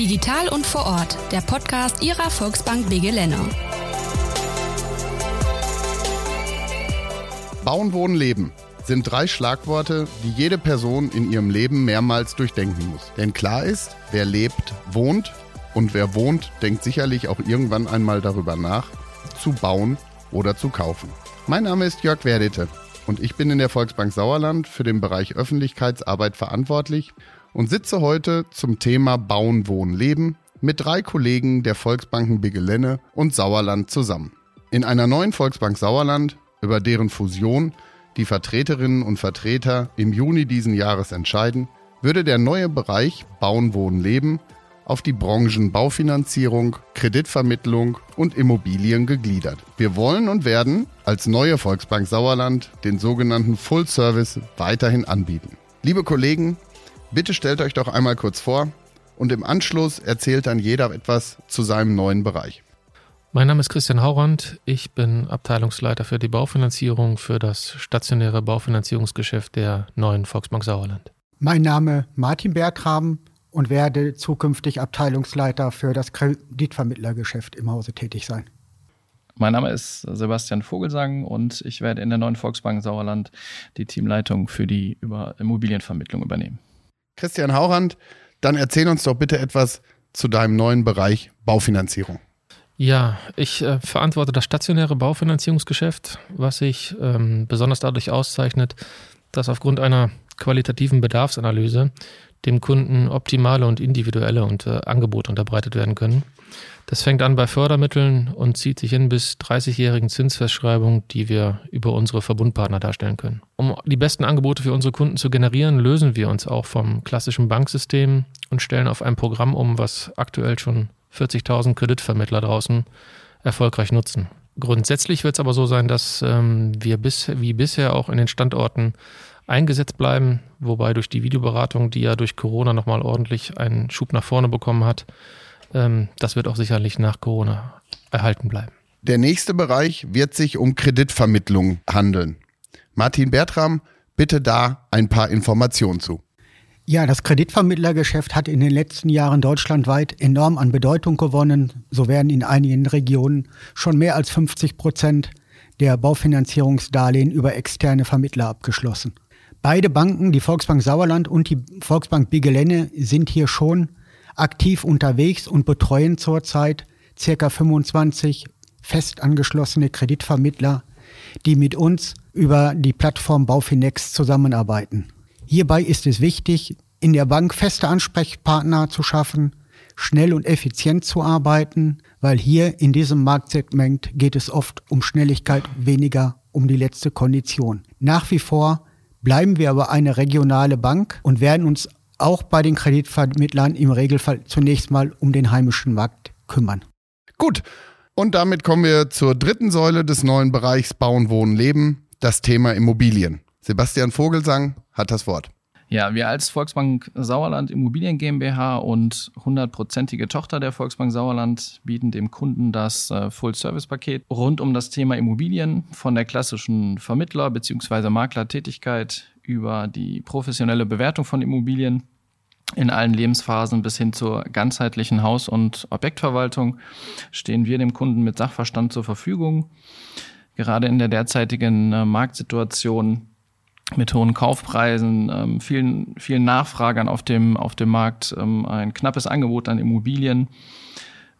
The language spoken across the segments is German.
Digital und vor Ort, der Podcast Ihrer Volksbank BG Lenne. Bauen, Wohnen, Leben sind drei Schlagworte, die jede Person in ihrem Leben mehrmals durchdenken muss. Denn klar ist, wer lebt, wohnt und wer wohnt, denkt sicherlich auch irgendwann einmal darüber nach, zu bauen oder zu kaufen. Mein Name ist Jörg Werdete und ich bin in der Volksbank Sauerland für den Bereich Öffentlichkeitsarbeit verantwortlich und sitze heute zum Thema Bauen, Wohnen, Leben mit drei Kollegen der Volksbanken Bigelenne und Sauerland zusammen. In einer neuen Volksbank Sauerland, über deren Fusion die Vertreterinnen und Vertreter im Juni diesen Jahres entscheiden, würde der neue Bereich Bauen, Wohnen, Leben auf die Branchen Baufinanzierung, Kreditvermittlung und Immobilien gegliedert. Wir wollen und werden als neue Volksbank Sauerland den sogenannten Full Service weiterhin anbieten. Liebe Kollegen, bitte stellt euch doch einmal kurz vor und im Anschluss erzählt dann jeder etwas zu seinem neuen Bereich. Mein Name ist Christian Haurand. Ich bin Abteilungsleiter für die Baufinanzierung für das stationäre Baufinanzierungsgeschäft der neuen Volksbank Sauerland. Mein Name Martin Berggraben und werde zukünftig Abteilungsleiter für das Kreditvermittlergeschäft im Hause tätig sein. Mein Name ist Sebastian Vogelsang und ich werde in der neuen Volksbank Sauerland die Teamleitung für die Immobilienvermittlung übernehmen. Christian Haurand, dann erzähl uns doch bitte etwas zu deinem neuen Bereich Baufinanzierung. Ja, ich äh, verantworte das stationäre Baufinanzierungsgeschäft, was sich ähm, besonders dadurch auszeichnet, dass aufgrund einer qualitativen Bedarfsanalyse dem Kunden optimale und individuelle und, äh, Angebote unterbreitet werden können. Das fängt an bei Fördermitteln und zieht sich hin bis 30-jährigen Zinsfestschreibungen, die wir über unsere Verbundpartner darstellen können. Um die besten Angebote für unsere Kunden zu generieren, lösen wir uns auch vom klassischen Banksystem und stellen auf ein Programm um, was aktuell schon 40.000 Kreditvermittler draußen erfolgreich nutzen. Grundsätzlich wird es aber so sein, dass ähm, wir bis, wie bisher auch in den Standorten eingesetzt bleiben, wobei durch die Videoberatung, die ja durch Corona nochmal ordentlich einen Schub nach vorne bekommen hat, das wird auch sicherlich nach Corona erhalten bleiben. Der nächste Bereich wird sich um Kreditvermittlung handeln. Martin Bertram, bitte da ein paar Informationen zu. Ja, das Kreditvermittlergeschäft hat in den letzten Jahren deutschlandweit enorm an Bedeutung gewonnen. So werden in einigen Regionen schon mehr als 50 Prozent der Baufinanzierungsdarlehen über externe Vermittler abgeschlossen. Beide Banken, die Volksbank Sauerland und die Volksbank Bigelenne, sind hier schon aktiv unterwegs und betreuen zurzeit circa 25 fest angeschlossene Kreditvermittler, die mit uns über die Plattform Baufinex zusammenarbeiten. Hierbei ist es wichtig, in der Bank feste Ansprechpartner zu schaffen, schnell und effizient zu arbeiten, weil hier in diesem Marktsegment geht es oft um Schnelligkeit, weniger um die letzte Kondition. Nach wie vor bleiben wir aber eine regionale Bank und werden uns auch bei den Kreditvermittlern im Regelfall zunächst mal um den heimischen Markt kümmern. Gut, und damit kommen wir zur dritten Säule des neuen Bereichs Bauen, Wohnen, Leben, das Thema Immobilien. Sebastian Vogelsang hat das Wort. Ja, wir als Volksbank Sauerland Immobilien GmbH und hundertprozentige Tochter der Volksbank Sauerland bieten dem Kunden das äh, Full-Service-Paket rund um das Thema Immobilien von der klassischen Vermittler- bzw. Maklertätigkeit über die professionelle Bewertung von Immobilien in allen Lebensphasen bis hin zur ganzheitlichen Haus- und Objektverwaltung stehen wir dem Kunden mit Sachverstand zur Verfügung. Gerade in der derzeitigen äh, Marktsituation mit hohen Kaufpreisen, ähm, vielen, vielen Nachfragern auf dem, auf dem Markt, ähm, ein knappes Angebot an Immobilien,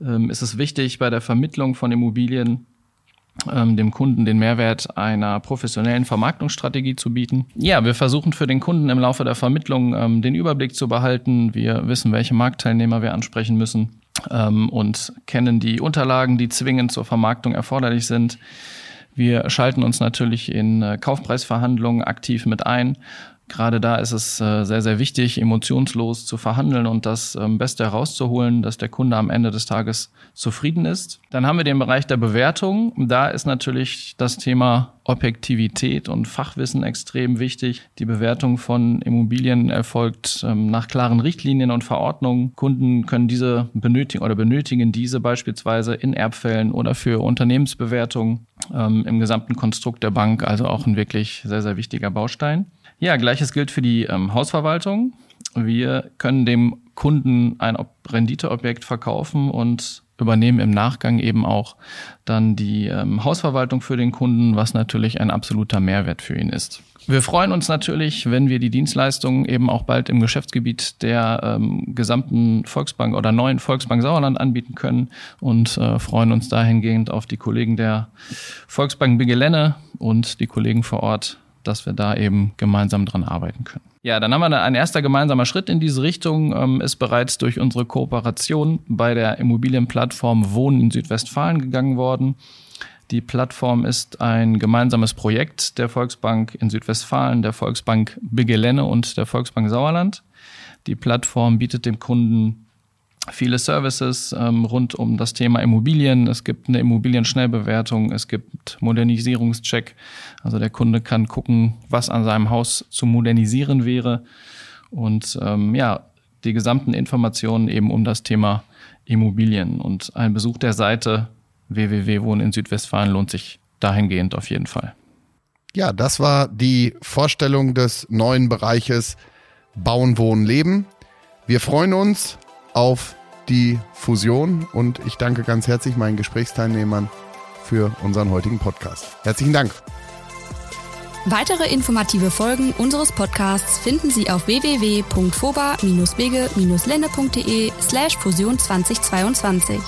ähm, ist es wichtig bei der Vermittlung von Immobilien dem Kunden den Mehrwert einer professionellen Vermarktungsstrategie zu bieten. Ja, wir versuchen für den Kunden im Laufe der Vermittlung ähm, den Überblick zu behalten. Wir wissen, welche Marktteilnehmer wir ansprechen müssen ähm, und kennen die Unterlagen, die zwingend zur Vermarktung erforderlich sind. Wir schalten uns natürlich in äh, Kaufpreisverhandlungen aktiv mit ein. Gerade da ist es äh, sehr, sehr wichtig, emotionslos zu verhandeln und das ähm, Beste herauszuholen, dass der Kunde am Ende des Tages zufrieden ist. Dann haben wir den Bereich der Bewertung. Da ist natürlich das Thema Objektivität und Fachwissen extrem wichtig. Die Bewertung von Immobilien erfolgt ähm, nach klaren Richtlinien und Verordnungen. Kunden können diese benötigen oder benötigen diese beispielsweise in Erbfällen oder für Unternehmensbewertungen ähm, im gesamten Konstrukt der Bank. Also auch ein wirklich sehr, sehr wichtiger Baustein. Ja, gleiches gilt für die ähm, Hausverwaltung. Wir können dem Kunden ein Renditeobjekt verkaufen und übernehmen im Nachgang eben auch dann die ähm, Hausverwaltung für den Kunden, was natürlich ein absoluter Mehrwert für ihn ist. Wir freuen uns natürlich, wenn wir die Dienstleistungen eben auch bald im Geschäftsgebiet der ähm, gesamten Volksbank oder neuen Volksbank Sauerland anbieten können und äh, freuen uns dahingehend auf die Kollegen der Volksbank Bigelenne und die Kollegen vor Ort, dass wir da eben gemeinsam dran arbeiten können. Ja, dann haben wir ein erster gemeinsamer Schritt in diese Richtung, ähm, ist bereits durch unsere Kooperation bei der Immobilienplattform Wohnen in Südwestfalen gegangen worden. Die Plattform ist ein gemeinsames Projekt der Volksbank in Südwestfalen, der Volksbank Bigelenne und der Volksbank Sauerland. Die Plattform bietet dem Kunden viele Services ähm, rund um das Thema Immobilien. Es gibt eine Immobilienschnellbewertung, es gibt Modernisierungscheck. Also der Kunde kann gucken, was an seinem Haus zu modernisieren wäre. Und ähm, ja, die gesamten Informationen eben um das Thema Immobilien. Und ein Besuch der Seite www.wohnen in Südwestfalen lohnt sich dahingehend auf jeden Fall. Ja, das war die Vorstellung des neuen Bereiches Bauen, Wohnen, Leben. Wir freuen uns auf die Fusion und ich danke ganz herzlich meinen Gesprächsteilnehmern für unseren heutigen Podcast. Herzlichen Dank. Weitere informative Folgen unseres Podcasts finden Sie auf www.foba-bege-lenne.de slash Fusion 2022.